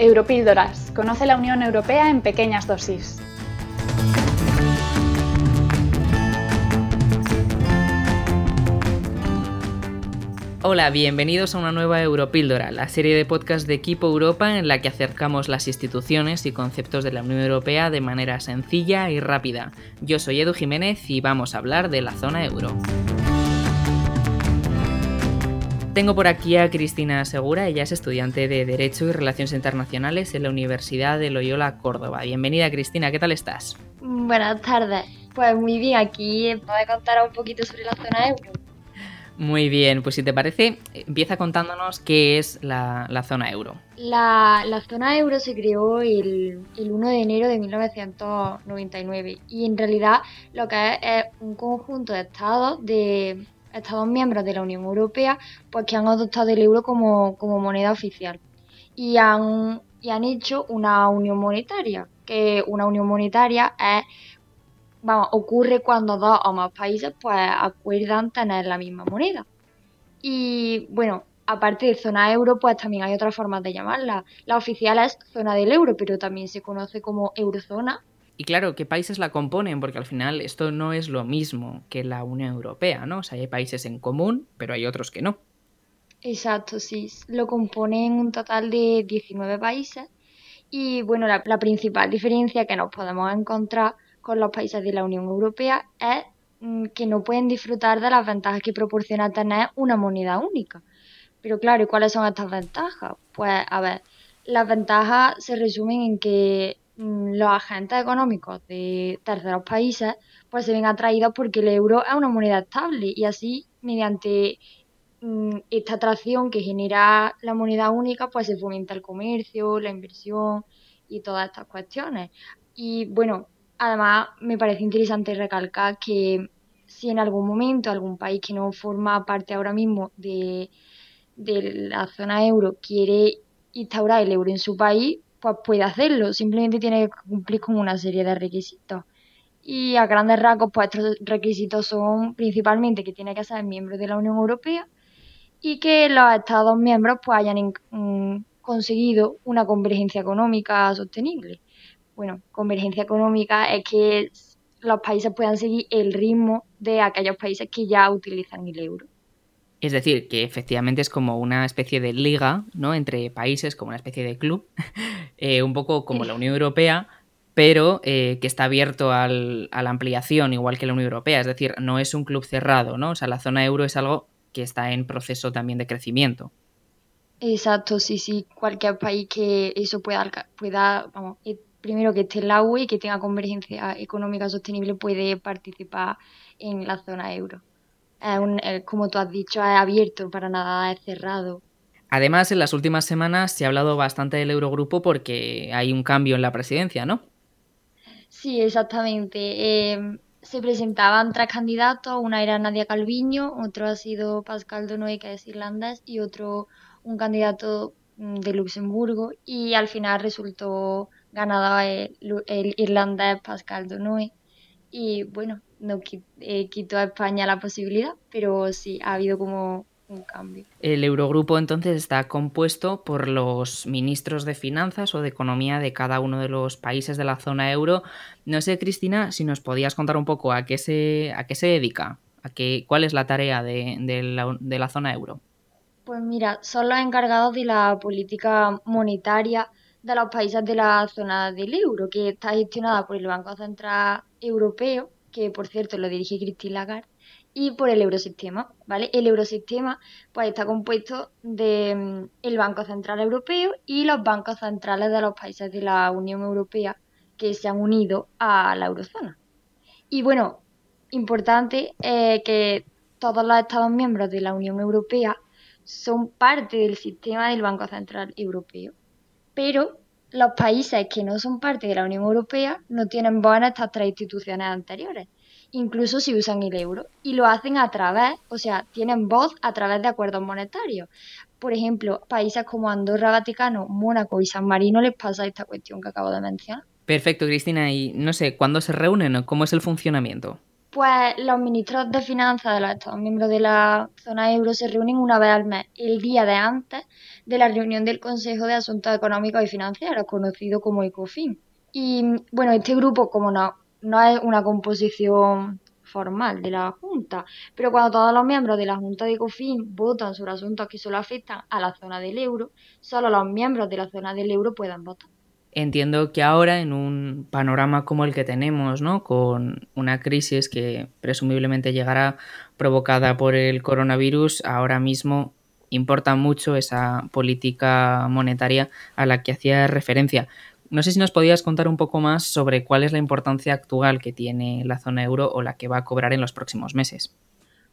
Europíldoras. Conoce la Unión Europea en pequeñas dosis. Hola, bienvenidos a una nueva Europíldora, la serie de podcast de Equipo Europa en la que acercamos las instituciones y conceptos de la Unión Europea de manera sencilla y rápida. Yo soy Edu Jiménez y vamos a hablar de la zona euro. Tengo por aquí a Cristina Segura, ella es estudiante de Derecho y Relaciones Internacionales en la Universidad de Loyola Córdoba. Bienvenida Cristina, ¿qué tal estás? Buenas tardes, pues muy bien, aquí voy a contar un poquito sobre la zona euro. Muy bien, pues si te parece, empieza contándonos qué es la, zona euro. La, zona euro se creó el, el, 1 de enero de 1999 y en realidad lo que es es un conjunto de estados de Estados miembros de la Unión Europea pues que han adoptado el euro como, moneda oficial y han, y han hecho una unión monetaria, que una unión monetaria es, vamos, ocurre cuando dos o más países pues acuerdan tener la misma moneda. Y bueno, aparte de zona euro, pues también hay otras formas de llamarla. La oficial es zona del euro, pero también se conoce como eurozona y claro, ¿qué países la componen? Porque al final esto no es lo mismo que la Unión Europea, ¿no? O sea, hay países en común, pero hay otros que no. Exacto, sí. Lo componen un total de 19 países. Y bueno, la, principal diferencia que nos podemos encontrar con los países de la Unión Europea es mm, que no pueden disfrutar de las ventajas que proporciona tener una moneda única. Pero claro, ¿y cuáles son estas ventajas? Pues a ver, las ventajas se resumen en que los agentes económicos de terceros países pues se ven atraídos porque el euro es una moneda estable y así mediante mm, esta atracción que genera la moneda única pues se fomenta el comercio, la inversión y todas estas cuestiones. Y bueno, además me parece interesante recalcar que si en algún momento algún país que no forma parte ahora mismo de, de la zona euro quiere instaurar el euro en su país, pues puede hacerlo, simplemente tiene que cumplir con una serie de requisitos. Y a grandes rasgos, pues estos requisitos son principalmente que tiene que ser miembro de la Unión Europea y que los Estados miembros pues hayan mm, conseguido una convergencia económica sostenible. Bueno, convergencia económica es que los países puedan seguir el ritmo de aquellos países que ya utilizan el euro. Es decir, que efectivamente es como una especie de liga, ¿no? Entre países, como una especie de club, eh, un poco como la Unión Europea, pero eh, que está abierto a la ampliación, igual que la Unión Europea. Es decir, no es un club cerrado, ¿no? O sea, la zona euro es algo que está en proceso también de crecimiento. Exacto, sí, sí. Cualquier país que eso pueda, pueda vamos, eh, primero que esté en la UE y que tenga convergencia económica sostenible puede participar en la zona euro. Eh, como tú has dicho, es abierto, para nada es cerrado. Además, en las últimas semanas se ha hablado bastante del Eurogrupo porque hay un cambio en la presidencia, ¿no? Sí, exactamente. Em, se presentaban tres candidatos, una era Nadia Calviño, otro ha sido Pascal Donoé, que es irlandés, y otro un candidato mm, de Luxemburgo, y al final resultó ganado el, el irlandés Pascal Donoé. Y bueno, no eh, quitó a España la posibilidad, pero sí ha habido como un cambio. El Eurogrupo entonces está compuesto por los ministros de finanzas o de economía de cada uno de los países de la zona euro. No sé, Cristina, si nos podías contar un poco a qué se, a qué se dedica, a qué, cuál es la tarea de, la, de la zona euro. Pues mira, son los encargados de la política monetaria de los países de la zona del euro, que está gestionada por el Banco Central Europeo que por cierto lo dirige Christine Lagarde, y por el eurosistema, ¿vale? El eurosistema pues está compuesto de mm, el Banco Central Europeo y los bancos centrales de los países de la Unión Europea que se han unido a la eurozona. Y bueno, importante eh, que todos los Estados miembros de la Unión Europea son parte del sistema del Banco Central Europeo, pero los países que no son parte de la Unión Europea no tienen voz en estas tres instituciones anteriores, incluso si usan el euro, y lo hacen a través, o sea, tienen voz a través de acuerdos monetarios. Por ejemplo, países como Andorra, Vaticano, Mónaco y San Marino les pasa esta cuestión que acabo de mencionar. Perfecto, Cristina. Y no sé, ¿cuándo se reúnen o cómo es el funcionamiento? Pues los ministros de finanzas de los Estados miembros de la zona euro se reúnen una vez al mes, el día de antes de la reunión del Consejo de Asuntos Económicos y Financieros, conocido como ECOFIN. Y bueno, este grupo, como no, no es una composición formal de la Junta, pero cuando todos los miembros de la Junta de ECOFIN votan sobre asuntos que solo afectan a la zona del euro, solo los miembros de la zona del euro pueden votar. Entiendo que ahora, en un panorama como el que tenemos, ¿no? con una crisis que presumiblemente llegará provocada por el coronavirus, ahora mismo importa mucho esa política monetaria a la que hacía referencia. No sé si nos podías contar un poco más sobre cuál es la importancia actual que tiene la zona euro o la que va a cobrar en los próximos meses.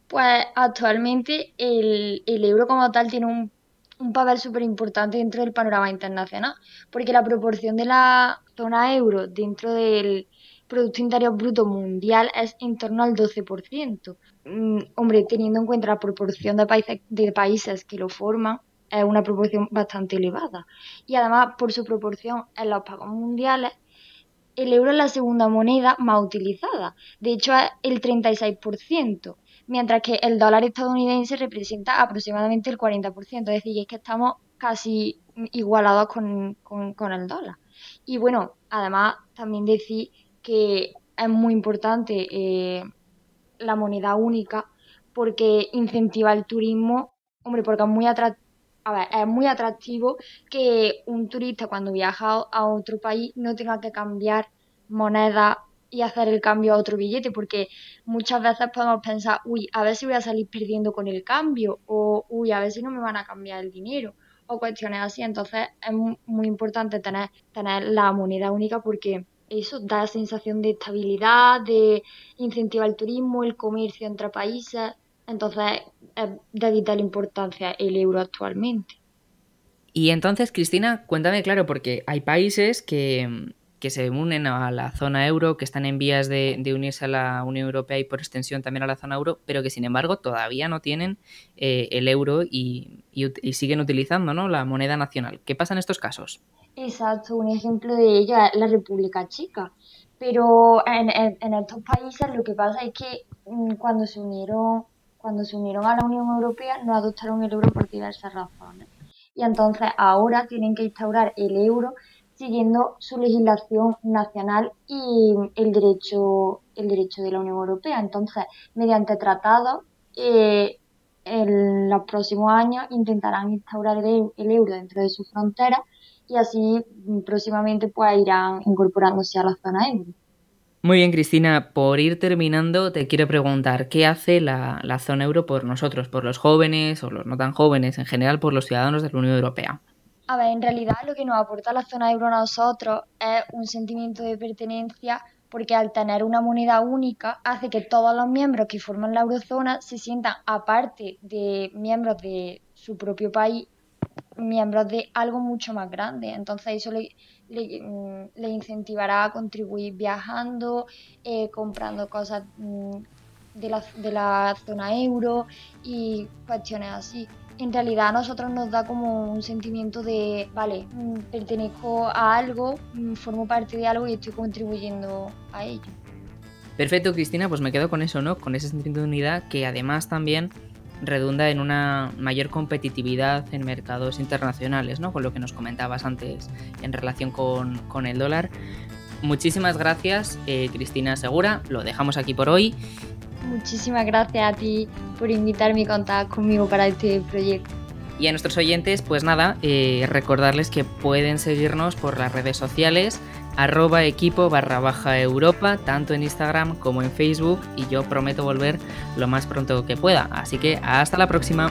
Pues actualmente el, el euro como tal tiene un un papel súper importante dentro del panorama internacional, porque la proporción de la zona euro dentro del Producto Interior Bruto Mundial es en torno al 12%. Mm, hombre, teniendo en cuenta la proporción de países, de países que lo forman, es una proporción bastante elevada. Y además, por su proporción en los pagos mundiales, el euro es la segunda moneda más utilizada. De hecho, es el 36% mientras que el dólar estadounidense representa aproximadamente el 40%, es decir, es que estamos casi igualados con, el dólar. Y bueno, además también decir que es muy importante eh, la moneda única porque incentiva el turismo, hombre, porque es muy atractivo. es muy atractivo que un turista cuando viaja a otro país no tenga que cambiar moneda y hacer el cambio a otro billete, porque muchas veces podemos pensar, uy, a ver si voy a salir perdiendo con el cambio, o uy, a ver si no me van a cambiar el dinero, o cuestiones así. Entonces es muy importante tener, tener la moneda única porque eso da sensación de estabilidad, de incentivar el turismo, el comercio entre países. Entonces es de vital importancia el euro actualmente. Y entonces, Cristina, cuéntame claro, porque hay países que, que se unen a la zona euro, que están en vías de, unirse a la Unión Europea y por extensión también a la zona euro, pero que sin embargo todavía no tienen eh, el euro y, siguen utilizando ¿no? la moneda nacional. ¿Qué pasa en estos casos? Exacto, un ejemplo de ello es la República Chica. Pero en, estos países lo que pasa es que mm, cuando se unieron cuando se unieron a la Unión Europea no adoptaron el euro por diversas razones. Y entonces ahora tienen que instaurar el euro siguiendo su legislación nacional y el derecho, el derecho de la Unión Europea. Entonces, mediante tratados, eh, en los próximos años intentarán instaurar el, euro dentro de sus fronteras y así mm, próximamente pues irán incorporándose a la zona euro. Muy bien, Cristina. Por ir terminando, te quiero preguntar, ¿qué hace la, la, zona euro por nosotros, por los jóvenes o los no tan jóvenes, en general por los ciudadanos de la Unión Europea? A ver, en realidad lo que nos aporta la zona euro a nosotros es un sentimiento de pertenencia porque al tener una moneda única hace que todos los miembros que forman la eurozona se sientan, aparte de miembros de su propio país, miembros de algo mucho más grande. Entonces eso le, le, mm, incentivará a contribuir viajando, eh, comprando cosas mm, de la zona euro y cuestiones así en realidad a nosotros nos da como un sentimiento de, vale, mm, pertenezco a algo, mm, formo parte de algo y estoy contribuyendo a ello. Perfecto, Cristina, pues me quedo con eso, ¿no? Con ese sentimiento de unidad que además también redunda en una mayor competitividad en mercados internacionales, ¿no? Con lo que nos comentabas antes en relación con, el dólar. Muchísimas gracias, eh, Cristina Segura. Lo dejamos aquí por hoy Muchísimas gracias a ti por invitarme y contar conmigo para este proyecto. Y a nuestros oyentes, pues nada, eh, recordarles que pueden seguirnos por las redes sociales, arroba equipo barra baja Europa, tanto en Instagram como en Facebook, y yo prometo volver lo más pronto que pueda. Así que hasta la próxima.